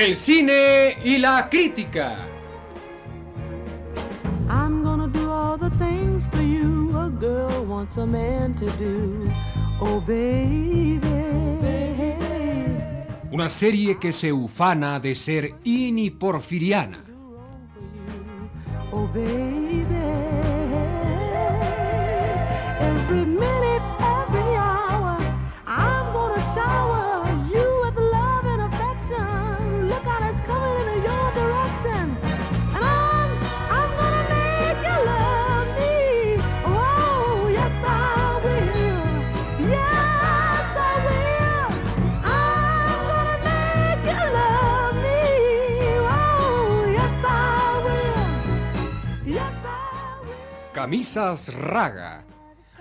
El cine y la crítica. I'm gonna do all the things for you a girl wants a man to do. Oh, baby. Una serie que se ufana de ser iniporfiriana. Oh, baby. Camisas Raga.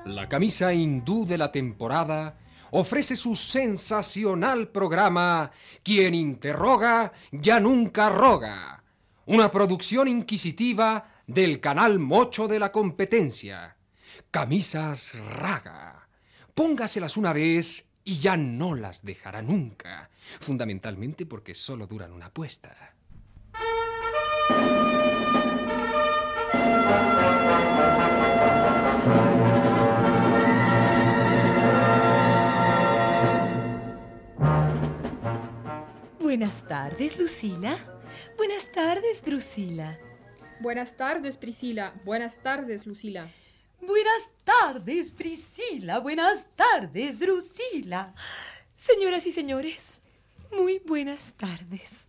La camisa hindú de la temporada ofrece su sensacional programa Quien interroga ya nunca roga. Una producción inquisitiva del canal Mocho de la competencia. Camisas Raga. Póngaselas una vez y ya no las dejará nunca. Fundamentalmente porque solo duran una apuesta. Buenas tardes, Lucila. Buenas tardes, Drusila. Buenas tardes, Priscila. Buenas tardes, Lucila. Buenas tardes, Priscila. Buenas tardes, Drusila. Señoras y señores, muy buenas tardes.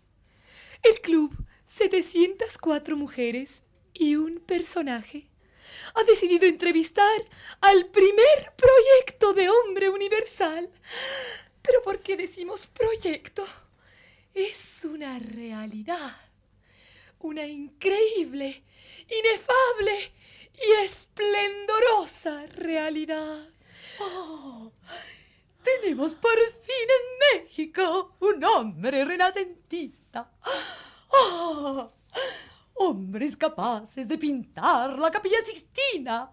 El club 704 mujeres y un personaje ha decidido entrevistar al primer proyecto de hombre universal. Pero ¿por qué decimos proyecto? Es una realidad, una increíble, inefable y esplendorosa realidad. Oh, tenemos por fin en México un hombre renacentista. Oh, hombres capaces de pintar la capilla Sixtina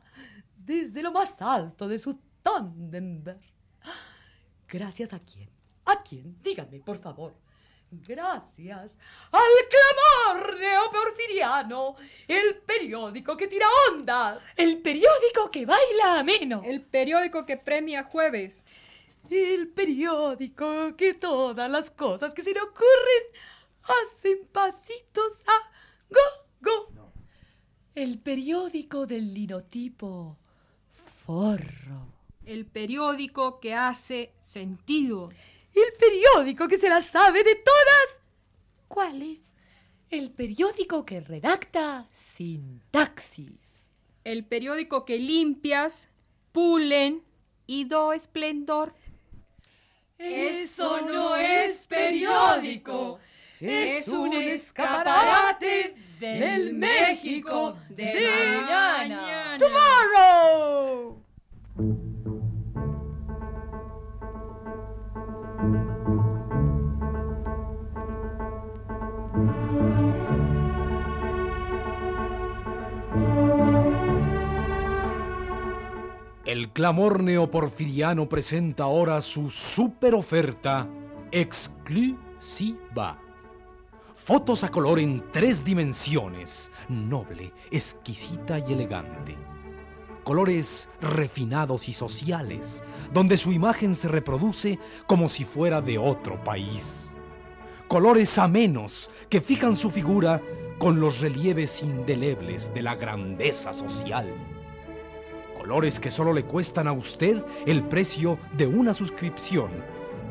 desde lo más alto de su Tannenberg. ¿Gracias a quién? ¿A quién? Díganme, por favor. Gracias al clamor neoporfiriano, el periódico que tira ondas. El periódico que baila ameno. El periódico que premia jueves. El periódico que todas las cosas que se le ocurren hacen pasitos a go, go. El periódico del linotipo forro. El periódico que hace sentido. El periódico que se la sabe de todas. ¿Cuál es? El periódico que redacta sintaxis. El periódico que limpias, pulen y do esplendor. Eso no es periódico. Es un escaparate del México de mañana. Tomorrow. Clamor neoporfiriano presenta ahora su super oferta exclusiva. Fotos a color en tres dimensiones, noble, exquisita y elegante. Colores refinados y sociales, donde su imagen se reproduce como si fuera de otro país. Colores amenos que fijan su figura con los relieves indelebles de la grandeza social colores que solo le cuestan a usted el precio de una suscripción.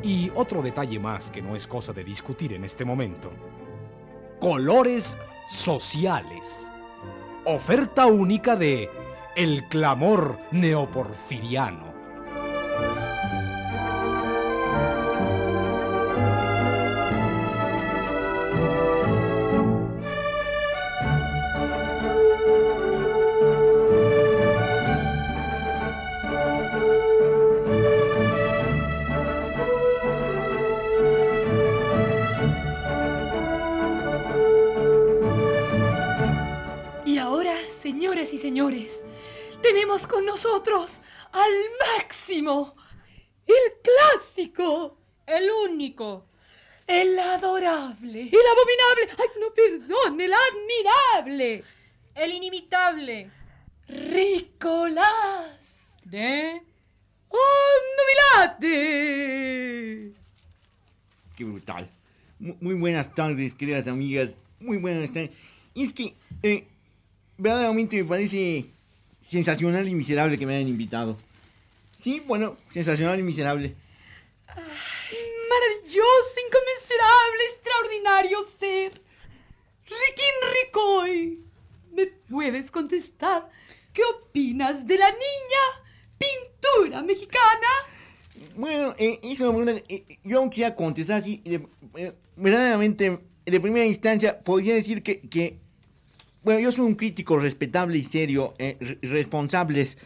Y otro detalle más que no es cosa de discutir en este momento. Colores sociales. Oferta única de El clamor neoporfiriano. Señores, tenemos con nosotros al máximo, el clásico, El único. El adorable. El abominable. Ay, no, perdón, el admirable. El inimitable. Ricolás. De... ¡Nubilate! Qué brutal. Mu- Muy buenas tardes, queridas amigas. Muy buenas tardes. Es que, eh, verdaderamente me parece sensacional y miserable que me hayan invitado. Sí, bueno, sensacional y miserable. Maravilloso, inconmensurable, extraordinario ser. Riquín Ricoy. ¿Me puedes contestar qué opinas de la niña pintura mexicana? Bueno, eh, eso me pregunta, eh, eh, yo quisiera contestar así, de- eh, verdaderamente, de primera instancia, podría decir que, que, bueno, yo soy un crítico respetable y serio, eh, re- responsables,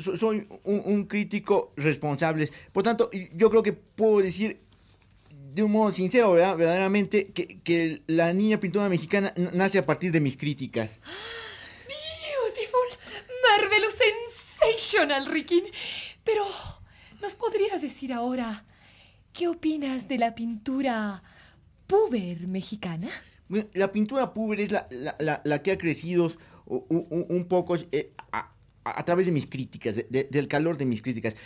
So- soy un, crítico responsable, por tanto, yo creo que puedo decir de un modo sincero, ¿verdad? verdaderamente, que, que la niña pintura mexicana nace a partir de mis críticas. Beautiful, marvelous, sensational, Riquín. Pero, ¿nos podrías decir ahora qué opinas de la pintura puber mexicana? La pintura puber es la, la- la- que ha crecido u- u- un poco eh, a, través de mis críticas, de- de- del calor de mis críticas.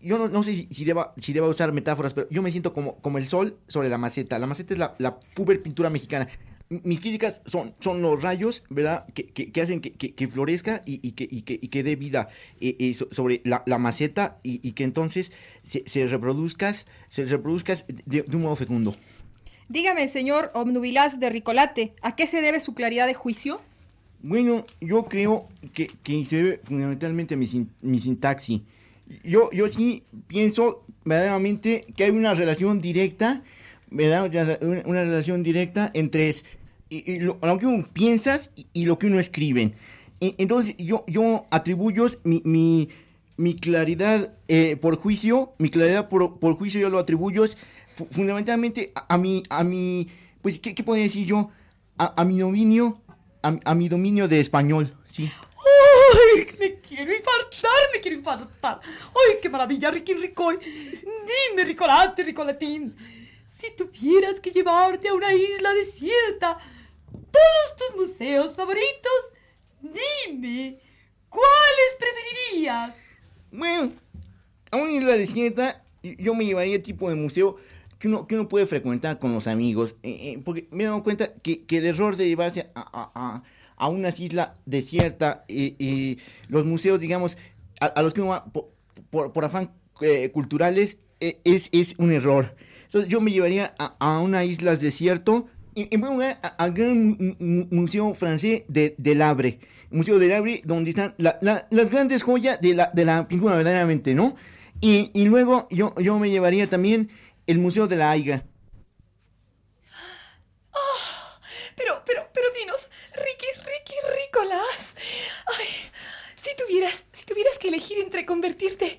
Yo no, no sé si, si, deba, si deba usar metáforas, pero yo me siento como, como el sol sobre la maceta. La maceta es la, la puber pintura mexicana. Mis críticas son, son los rayos, ¿verdad? Que, que- hacen que, que- florezca y, y que, y, que, y dé vida eh, eh, so- sobre la, maceta y, y que entonces se, se reproduzcas, se reproduzcas de, de un modo fecundo. Dígame, señor Obnubilás de Ricolate, ¿a qué se debe su claridad de juicio? Bueno, yo creo que, que se debe fundamentalmente a mi, sin- mi sintaxis. Yo, yo sí pienso verdaderamente que hay una relación directa, ¿verdad? Una, relación directa entre lo, que uno piensas y, lo que uno escribe. E- Entonces, yo, yo atribuyo mi, mi, mi claridad eh, por juicio, mi claridad por, por juicio yo lo atribuyo fundamentalmente a, a mi, a mi, pues, ¿qué, qué podría decir yo? A, a mi dominio, a, a mi dominio de español, sí. ¡Ay! Me quiero infartar, me quiero infartar. ¡Ay, qué maravilla, Riquín Ricoy! Dime, Ricolate, Ricolatín. Si tuvieras que llevarte a una isla desierta todos tus museos favoritos, dime, ¿cuáles preferirías? Bueno, a una isla desierta yo me llevaría tipo de museo que uno, que uno puede frecuentar con los amigos. eh, eh, porque me he dado cuenta que, que el error de llevarse a, a, a, a una isla desierta, eh, eh, los museos, digamos, a, los que uno va por, por, por afán eh, culturales, es, es un error. Entonces yo me llevaría a, a una isla desierto, en en primer lugar, al gran mu- mu- museo francés de, del Havre. Museo del Havre, donde están la- la- las grandes joyas de la, de la pintura, verdaderamente, ¿no? Y, y luego yo, yo me llevaría también el Museo de la Aiga. Pero, pero, pero dinos, Ricky, Ricky, Ricolás. Ay, si tuvieras, si tuvieras que elegir entre convertirte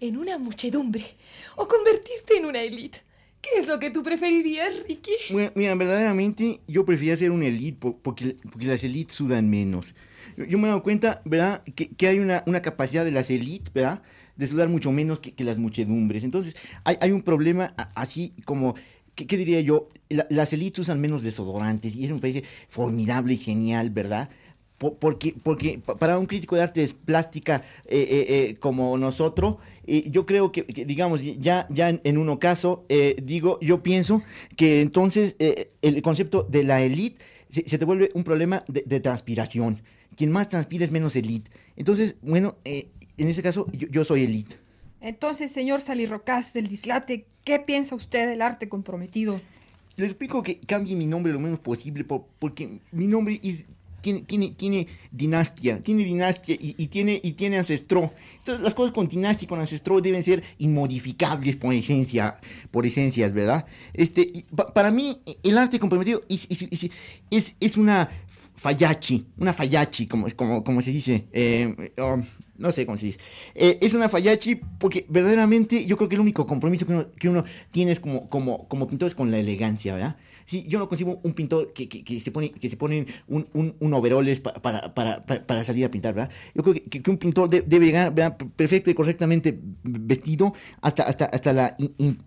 en una muchedumbre o convertirte en una élite, ¿qué es lo que tú preferirías, Ricky? Bueno, mira, verdaderamente yo prefería ser un elite po- porque, porque las elites sudan menos. Yo, me he dado cuenta, ¿verdad? Que, que hay una, una capacidad de las elites, ¿verdad? De sudar mucho menos que, las muchedumbres. Entonces, hay, un problema así como, ¿qué, diría yo? La- las elites usan menos desodorantes y eso me parece formidable y genial, ¿verdad? Po- Porque, porque pa- para un crítico de artes plástica eh, eh, eh, como nosotros, yo creo que, digamos, ya, ya en, en un ocaso, digo, yo pienso que entonces el concepto de la élite se, se te vuelve un problema de, transpiración. Quien más transpira es menos élite. Entonces, bueno, en ese caso, yo, yo soy élite. Entonces, señor Salirrocás del Dislate, ¿qué piensa usted del arte comprometido? Les explico que cambie mi nombre lo menos posible por- porque mi nombre es- tiene, tiene, tiene dinastia, tiene dinastia y, y tiene, y tiene ancestro. Entonces las cosas con dinastia y con ancestro deben ser inmodificables por esencia, por esencias, ¿verdad? Este, y pa- para mí el arte comprometido es, es, es- es- es una fallachi, una fallachi, como, como, como se dice. eh, um, no sé cómo se dice. Eh, es una fallachi porque verdaderamente yo creo que el único compromiso que uno, que uno tiene es como, como, como pintor es con la elegancia, ¿verdad? Sí, yo no consigo un pintor que, que, se pone que se pone un, un, un overoles pa- para, para, para, salir a pintar, ¿verdad? Yo creo que, que- un pintor de- debe llegar ¿verdad? perfecto y correctamente vestido hasta, hasta, hasta la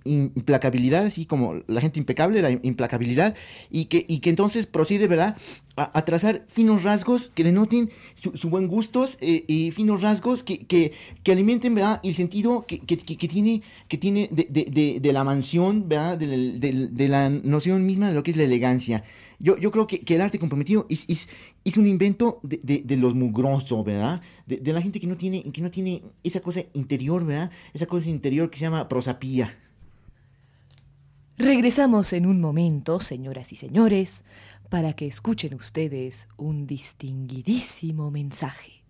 implacabilidad, así como la gente impecable, la implacabilidad, y que, y que entonces procede, ¿verdad? A, trazar finos rasgos que denoten su, su buen gustos eh, y finos rasgos que, que, que alimenten, ¿verdad? El sentido que, que, que- tiene, que tiene de, de, de, la mansión, ¿verdad? De, la- noción misma de lo que es la elegancia. Yo, yo creo que, el arte comprometido es, es, es un invento de, los mugrosos, ¿verdad? De la gente que no, tiene, que no tiene esa cosa interior, ¿verdad? Esa cosa interior que se llama prosapía. Regresamos en un momento, señoras y señores, para que escuchen ustedes un distinguidísimo mensaje.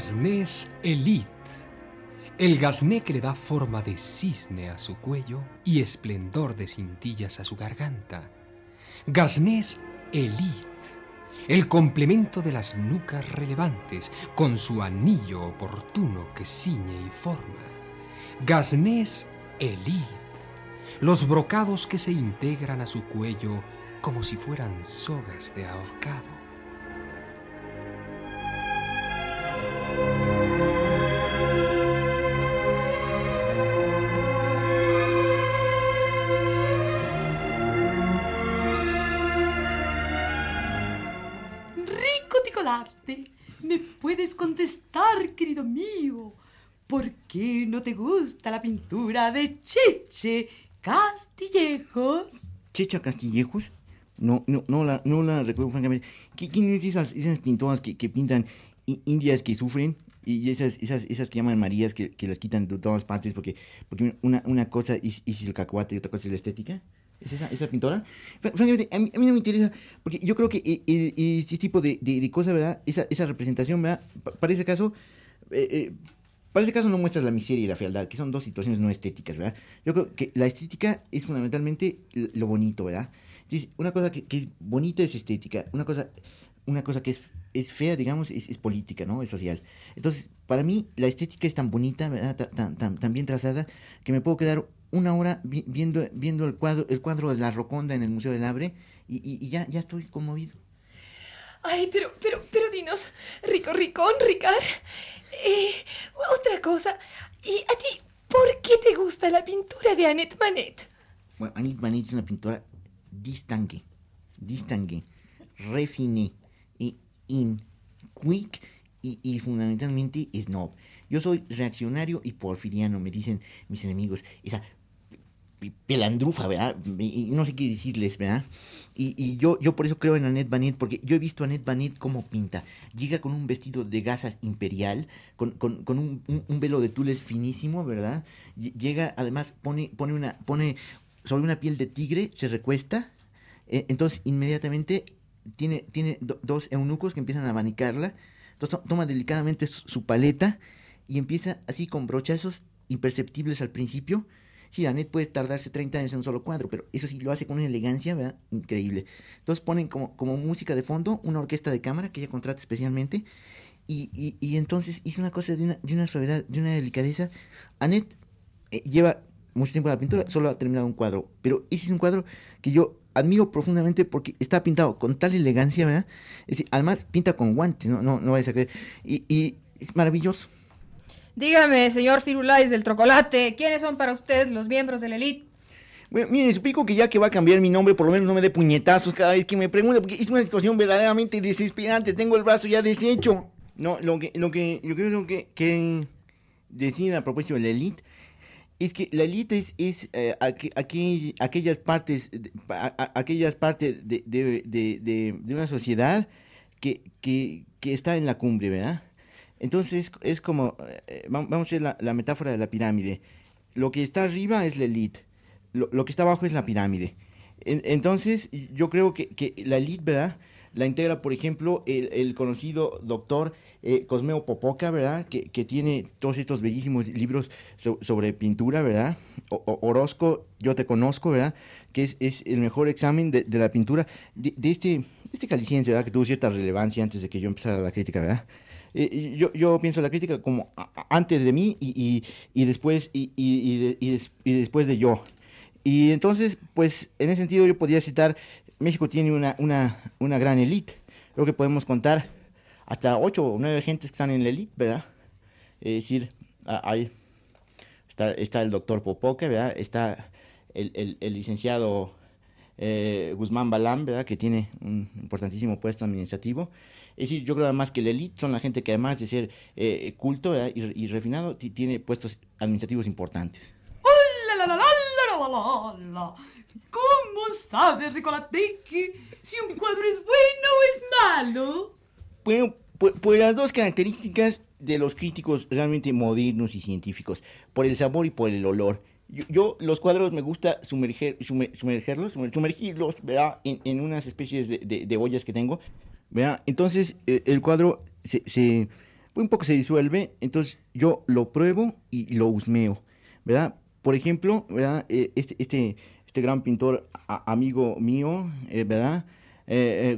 Gasnés Elite. El gasné que le da forma de cisne a su cuello y esplendor de cintillas a su garganta. Gasnés Elite. El complemento de las nucas relevantes con su anillo oportuno que ciñe y forma. Gasnés Elite. Los brocados que se integran a su cuello como si fueran sogas de ahorcado. ¿Me puedes contestar, querido mío? ¿Por qué no te gusta la pintura de Cheche Castillejos? Checha Castillejos. No, no, no la, no la recuerdo francamente. ¿Qui- ¿Quién es esas, esas pintoras que, que pintan indias que sufren? Y esas, esas, esas que llaman Marías que, que las quitan de todas partes porque, porque una, una cosa es, es el cacahuate y otra cosa es la estética. ¿Es esa, esa pintora? Fran- Francamente, a mí, a mí no me interesa, porque yo creo que eh, eh, este tipo de, de, de cosas, ¿verdad? Esa, esa representación, ¿verdad? Pa- Para ese caso, eh, eh, para ese caso no muestras la miseria y la fealdad, que son dos situaciones no estéticas, ¿verdad? Yo creo que la estética es fundamentalmente lo bonito, ¿verdad? Entonces, una cosa que, que es bonita es estética, una cosa, una cosa que es, es fea, digamos, es, es política, ¿no? Es social. Entonces, para mí, la estética es tan bonita, ¿verdad? Ta- Tan, tan, tan bien trazada, que me puedo quedar una hora vi- viendo, viendo el, cuadro, el cuadro de la Roconda en el Museo del Abre y, y- y ya, ya estoy conmovido. Ay, pero, pero, pero dinos, rico, ricón, Ricard. Eh, otra cosa. ¿Y a ti por qué te gusta la pintura de Annette Manet? Bueno, Anit Manet es una pintora distangue, distangue, refiné, e in, quick y, y fundamentalmente snob. Yo soy reaccionario y porfiriano, me dicen mis enemigos. Esa pelandrufa, ¿verdad? Y no sé qué decirles, ¿verdad? Y, y yo, yo por eso creo en Annette Banet, porque yo he visto a Annette Banet cómo pinta. Llega con un vestido de gasas imperial, con, con- un, un- velo de tules finísimo, ¿verdad? Ll- Llega, además, pone, pone, una, pone sobre una piel de tigre, se recuesta, eh, entonces inmediatamente tiene, tiene do- dos eunucos que empiezan a abanicarla, entonces to- toma delicadamente su paleta y empieza así con brochazos imperceptibles al principio. Annette puede tardarse 30 años en un solo cuadro, pero eso sí lo hace con una elegancia, ¿verdad? Increíble. Entonces ponen como, música de fondo una orquesta de cámara que ella contrata especialmente. Y, y, entonces hizo una cosa de una, de una suavidad, de una delicadeza. Annette eh, lleva mucho tiempo en la pintura, solo ha terminado un cuadro. Pero ese es un cuadro que yo admiro profundamente porque está pintado con tal elegancia, ¿verdad? Además pinta con guantes, no, no, no vayas a creer. Y, y es maravilloso. Dígame, señor Firulais del Trocolate, ¿quiénes son para usted los miembros de la élite? Bueno, mire, suplico que ya que va a cambiar mi nombre, por lo menos no me dé puñetazos cada vez que me pregunte, porque es una situación verdaderamente desesperante. Tengo el brazo ya deshecho. No, lo que, lo que yo creo que, que decir a propósito de la elite es que la elite es, es eh, aqu- aqu- aquellas partes, aquellas partes de- de- de- de una sociedad que, que, que está en la cumbre, ¿verdad? Entonces es como, eh, va- vamos a hacer la, metáfora de la pirámide. Lo que está arriba es la elite. lo, lo que está abajo es la pirámide. En- entonces, yo creo que, que la elite, ¿verdad? La integra, por ejemplo, el, el conocido doctor eh, Cosmeo Popoca, ¿verdad? Que, que tiene todos estos bellísimos libros so- sobre pintura, ¿verdad? O- Orozco, yo te conozco, ¿verdad? Que es, es el mejor examen de, de la pintura de, de este, este caliciense, ¿verdad? Que tuvo cierta relevancia antes de que yo empezara la crítica, ¿verdad? Eh, yo, yo pienso la crítica como antes de mí y, y- y después y, y- y de- y des- y después de yo. Y entonces, pues, en ese sentido yo podría citar, México tiene una, una, una gran élite. Creo que podemos contar hasta ocho o nueve gentes que están en la élite, ¿verdad? Es decir, ahí está, está el doctor Popoca, ¿verdad? Está el, el- el licenciado eh, Guzmán Balán, ¿verdad? Que tiene un importantísimo puesto administrativo. Es decir, yo creo además que la elite son la gente que además de ser eh, culto y, y, refinado, tiene puestos administrativos importantes. ¿Cómo sabes, Ricolate, que si un cuadro es bueno o es malo? Bueno, pues, pues las dos características de los críticos realmente modernos y científicos, por el sabor y por el olor. Yo, yo, los cuadros me gusta sumerger, sumer, sumergerlos, sumergirlos ¿verdad? En, en, unas especies de, de, de ollas que tengo ¿verdad? Entonces eh, el cuadro se, se- un poco se disuelve, entonces yo lo pruebo y lo husmeo, ¿verdad? Por ejemplo, ¿verdad? Eh, este, este, este gran pintor amigo mío, eh, ¿verdad?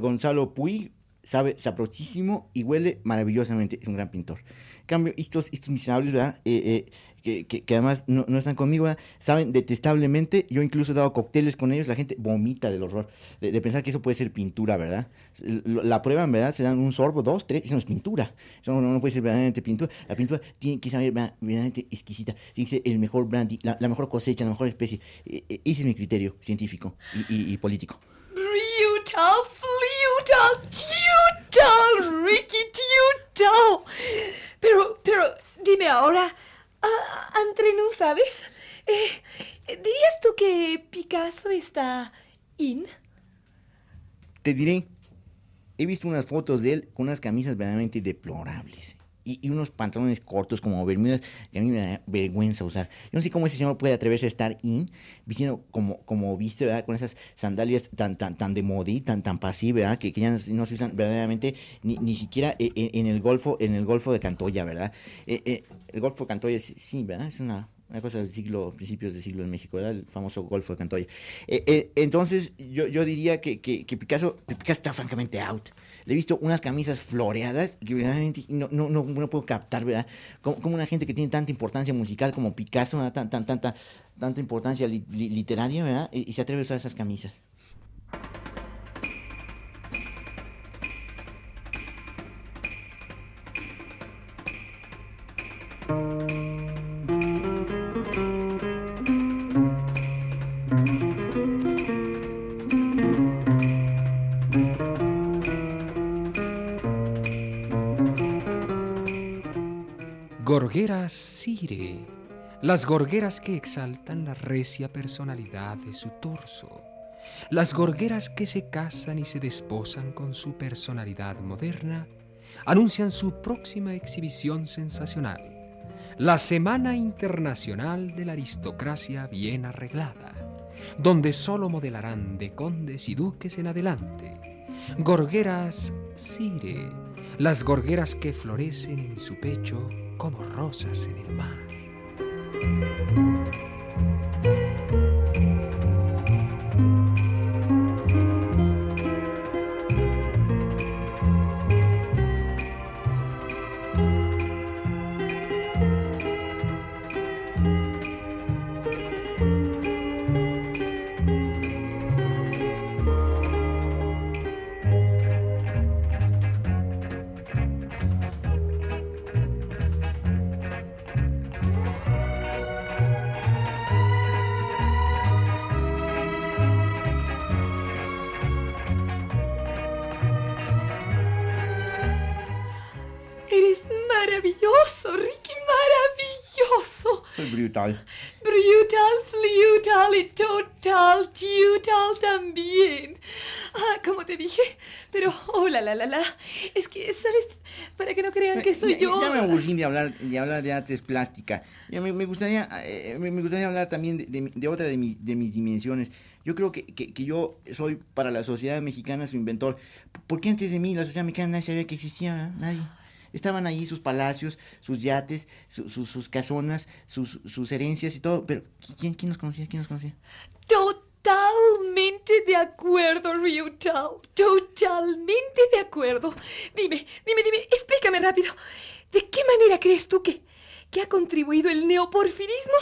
Gonzalo Puig, sabe sabrosísimo y huele maravillosamente, es un gran pintor. En cambio, estos, estos miserables, ¿verdad? Eh, eh, que, que- además no, no están conmigo, ¿verdad? saben detestablemente, yo incluso he dado cócteles con ellos, la gente vomita del horror, de, pensar que eso puede ser pintura, ¿verdad? La prueban, ¿verdad? Se dan un sorbo, dos, tres, eso no es pintura, eso no, no puede ser verdaderamente pintura, la pintura tiene que saber ¿verdad? verdaderamente exquisita, tiene que ser el mejor brandy, la, mejor cosecha, la mejor especie, Eh, eh, ese es mi criterio científico y- y- y político. Brutal, flutal, tutal, Ricky, tutal. Pero, pero, dime ahora, ah, entre nos, ¿sabes? Eh, ¿Dirías tú que Picasso está in? Te diré, he visto unas fotos de él con unas camisas verdaderamente deplorables y, y unos pantalones cortos como bermudas que a mí me da vergüenza usar. Yo no sé cómo ese señor puede atreverse a estar in, vistiendo como, como viste, ¿verdad? Con esas sandalias tan, tan, tan de moda y tan, tan pasivas, ¿verdad? Que, que ya no, no se usan verdaderamente ni, ni siquiera e- e- en, el Golfo, en el Golfo de Cantoya, ¿verdad? Eh, eh, el Golfo de Cantoya, sí, ¿verdad? Es una, una cosa del siglo, principios del siglo en México, ¿verdad? El famoso Golfo de Cantoya. Eh, eh, entonces, yo, yo diría que, que, que Picasso, Picasso está francamente out. Le he visto unas camisas floreadas que verdaderamente no, no, no, no puedo captar, ¿verdad? Como, una gente que tiene tanta importancia musical como Picasso, ¿verdad? Tan, tan, tanta, tanta importancia li- literaria, ¿verdad? Y, y se atreve a usar esas camisas. Gorgueras Sire, las gorgueras que exaltan la recia personalidad de su torso, las gorgueras que se casan y se desposan con su personalidad moderna, anuncian su próxima exhibición sensacional, la Semana Internacional de la Aristocracia Bien Arreglada, donde solo modelarán de condes y duques en adelante, gorgueras Sire, las gorgueras que florecen en su pecho como rosas en el mar. Brutal. Brutal, flutal y total, tutal también. Ah, como te dije, pero, oh, la, la, la. Es que, ¿sabes? Para que no crean que soy Ya- yo. Ya me aburrí de hablar, de hablar de artes plástica. Ya me, me gustaría, eh, me, gustaría hablar también de, de de otra de, mi- de mis dimensiones. Yo creo que, que- que yo soy para la sociedad mexicana su inventor. Porque antes de mí la sociedad mexicana nadie sabía que existía, ¿verdad? Nadie. Estaban ahí sus palacios, sus yates, su- su- sus casonas, sus, sus herencias y todo. Pero ¿quién, quién nos conocía? ¿Quién nos conocía? Totalmente de acuerdo, Ryutal. Totalmente de acuerdo. Dime, dime, dime, explícame rápido. ¿De qué manera crees tú que, que ha contribuido el neoporfirismo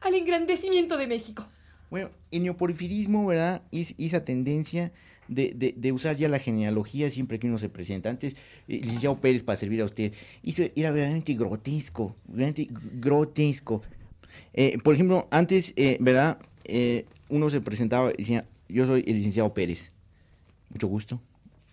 al engrandecimiento de México? Bueno, el neoporfirismo, ¿verdad? Es esa tendencia de, de- de usar ya la genealogía siempre que uno se presenta. Antes, eh, licenciado Pérez, para servir a usted, eso era verdaderamente grotesco, verdaderamente grotesco. Eh, por ejemplo, antes, eh, ¿verdad? Eh, uno se presentaba y decía, yo soy el licenciado Pérez. Mucho gusto.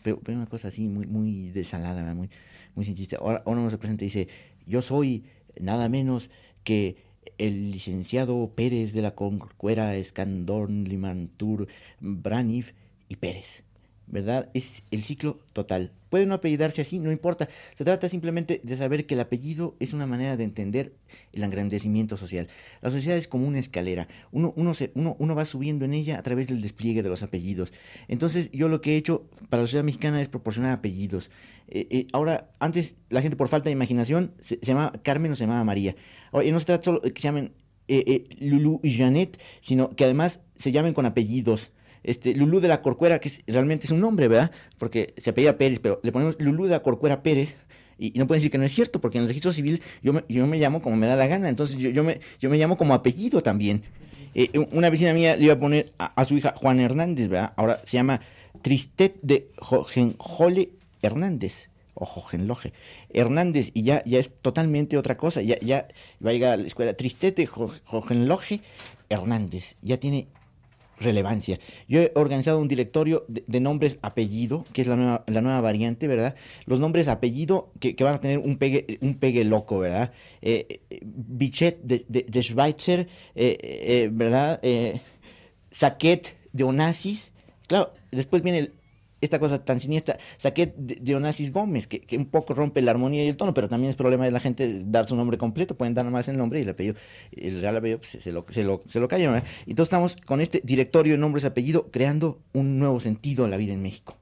Pero, una cosa así, muy, muy desalada, muy, muy simplista. Ahora, ahora uno se presenta y dice, yo soy nada menos que el licenciado Pérez de la Concuera, Escandón, Limantur, Branif y Pérez. ¿Verdad? Es el ciclo total. Puede no apellidarse así, no importa. Se trata simplemente de saber que el apellido es una manera de entender el engrandecimiento social. La sociedad es como una escalera. Uno, uno, se- uno, uno va subiendo en ella a través del despliegue de los apellidos. Entonces, yo lo que he hecho para la sociedad mexicana es proporcionar apellidos. Eh, eh, ahora, antes la gente por falta de imaginación se, se llamaba Carmen o se llamaba María. Ahora, y no se trata solo de que se llamen eh, Lulú y Janet, sino que además se llamen con apellidos. Este, Lulú de la Corcuera, que realmente es un nombre, ¿verdad? Porque se apellida Pérez, pero le ponemos Lulú de la Corcuera Pérez. Y, no pueden decir que no es cierto, porque en el registro civil yo me, yo me llamo como me da la gana. Entonces yo, yo, me, yo me llamo como apellido también. Eh, una vecina mía le iba a poner a, su hija Juan Hernández, ¿verdad? Ahora se llama Tristet de Jojenjole Hernández. O Jojenloje. Hernández, y ya, ya es totalmente otra cosa. Ya, ya va a llegar a la escuela. Tristet de Jo- Jojenloje Hernández. Ya tiene relevancia. Yo he organizado un directorio de, nombres apellido, que es la nueva, la nueva variante, ¿verdad? Los nombres apellido que, que van a tener un pegue, un pegue loco, ¿verdad? Eh, eh, Bichet de, de, Schweitzer, eh, eh, ¿verdad? Eh, Saquet de Onassis. Claro, después viene el- esta cosa tan siniestra, de Onassis Gómez, que, que un poco rompe la armonía y el tono, pero también es problema de la gente dar su nombre completo, pueden dar nomás el nombre y el apellido, el real apellido pues, se, lo, se, lo, se lo callan, ¿verdad? Entonces estamos con este directorio de nombres apellido creando un nuevo sentido a la vida en México.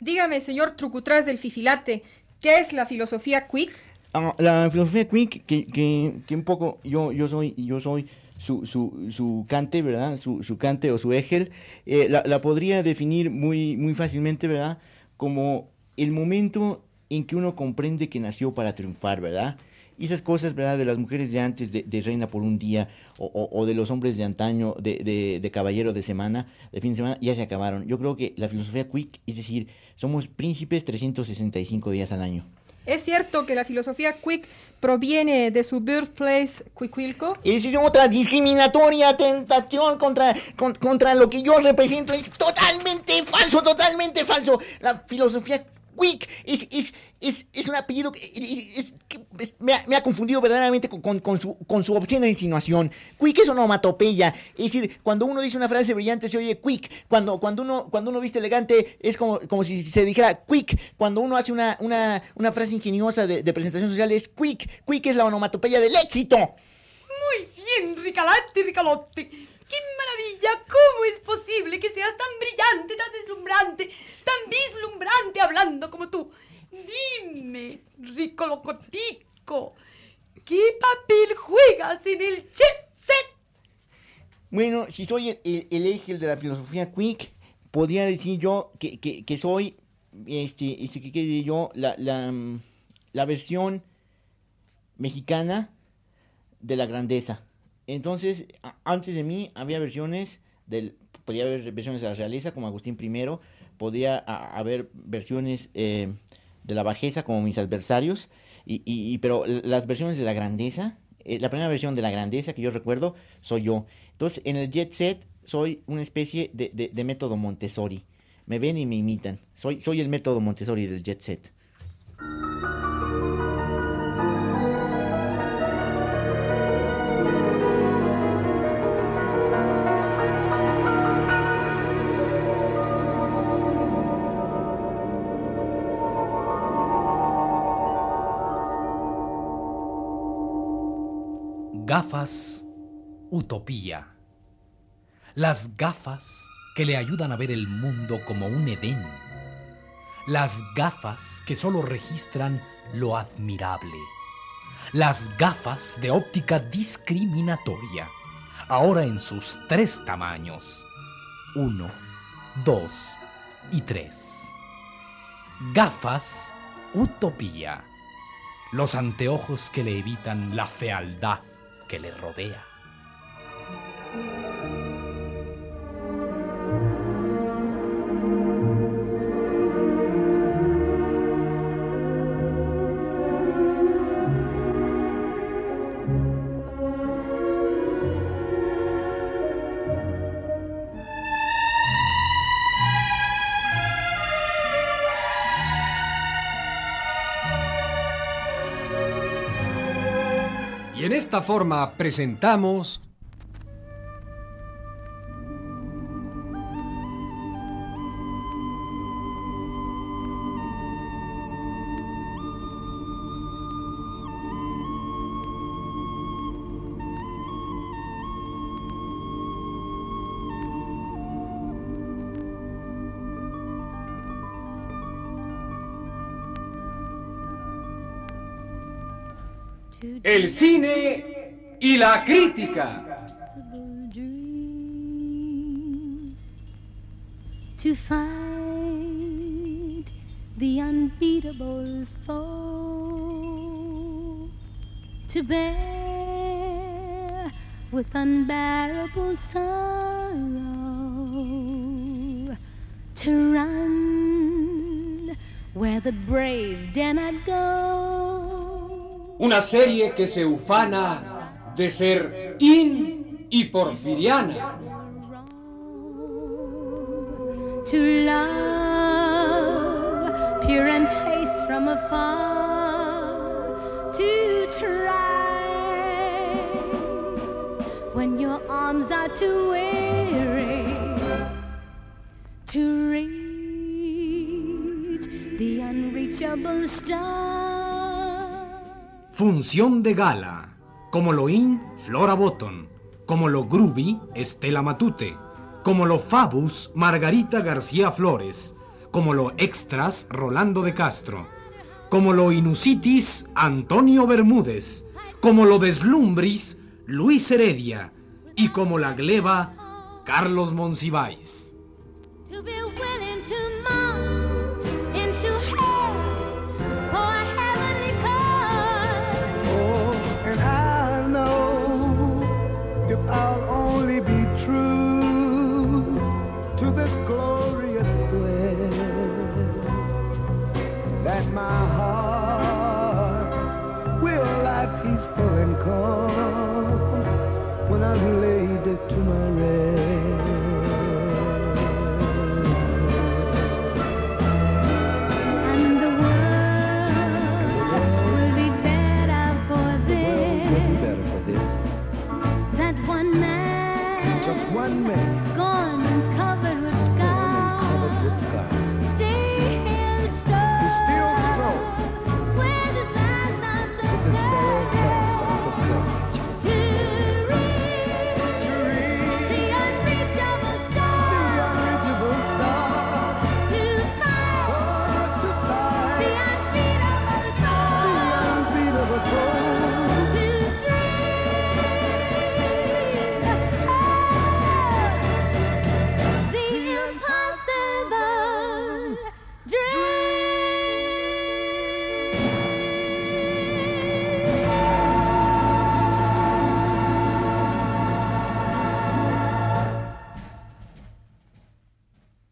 Dígame, señor Trucutras del Fifilate, ¿qué es la filosofía quick? Ah, la filosofía Quick, que, que, que un poco yo, yo soy, yo soy su, su, su cante, ¿verdad? Su, su cante o su égel, eh, la, la podría definir muy, muy fácilmente, ¿verdad? Como el momento en que uno comprende que nació para triunfar, ¿verdad? Esas cosas, ¿verdad? De las mujeres de antes, de, reina por un día, o, o- o de los hombres de antaño, de, de, de caballero de semana, de fin de semana, ya se acabaron. Yo creo que la filosofía Quick, es decir, somos príncipes 365 días al año. ¿Es cierto que la filosofía quick proviene de su birthplace, Cuicuilco? Esa es otra discriminatoria tentación contra, con- contra lo que yo represento. Es totalmente falso, totalmente falso. La filosofía Quick es, es, es, es un apellido que, es- que me, ha, me ha confundido verdaderamente con, con- con su, con su obscena insinuación. Quick es onomatopeya. Es decir, cuando uno dice una frase brillante se oye quick. Cuando, cuando, uno, cuando uno viste elegante es como, como si se dijera quick. Cuando uno hace una, una, una frase ingeniosa de, de presentación social es quick. Quick es la onomatopeya del éxito. Muy bien, Ricalante, Ricalote. ¡Qué maravilla! ¿Cómo es posible que seas tan brillante, tan deslumbrante, tan vislumbrante hablando como tú? Dime, Ricolocotico, ¿qué papel juegas en el jet? Bueno, si soy el, el, el de la filosofía quick, podría decir yo que, que- que soy, este, este, que yo, la, la, mm, la versión mexicana de la grandeza. Entonces, antes de mí había versiones del, podía haber versiones de la realeza como Agustín I, podía haber versiones eh, de la bajeza como mis adversarios, y, pero las versiones de la grandeza, eh, la primera versión de la grandeza que yo recuerdo soy yo. Entonces, en el jet set soy una especie de, de- de método Montessori. Me ven y me imitan. Soy, soy el método Montessori del jet set. Gafas Utopía. Las gafas que le ayudan a ver el mundo como un Edén. Las gafas que solo registran lo admirable. Las gafas de óptica discriminatoria. Ahora en sus tres tamaños. Uno, dos y tres. Gafas Utopía. Los anteojos que le evitan la fealdad que le rodea. Esta forma presentamos el cine y la crítica. to find the unbeatable foe. To bear with unbearable sorrow. To run where the brave dare not go. Una serie que se ufana de ser in y porfiriana. to love, pure and chaste from afar, to try when your arms are too weary to reach the unreachable star. Función de gala. Como lo in, Flora Botton. Como lo groovy, Estela Matute. Como lo fabus, Margarita García Flores. Como lo extras, Rolando de Castro. Como lo inusitis, Antonio Bermúdez. Como lo deslumbris, Luis Heredia. Y como la gleba, Carlos Monsiváis. man.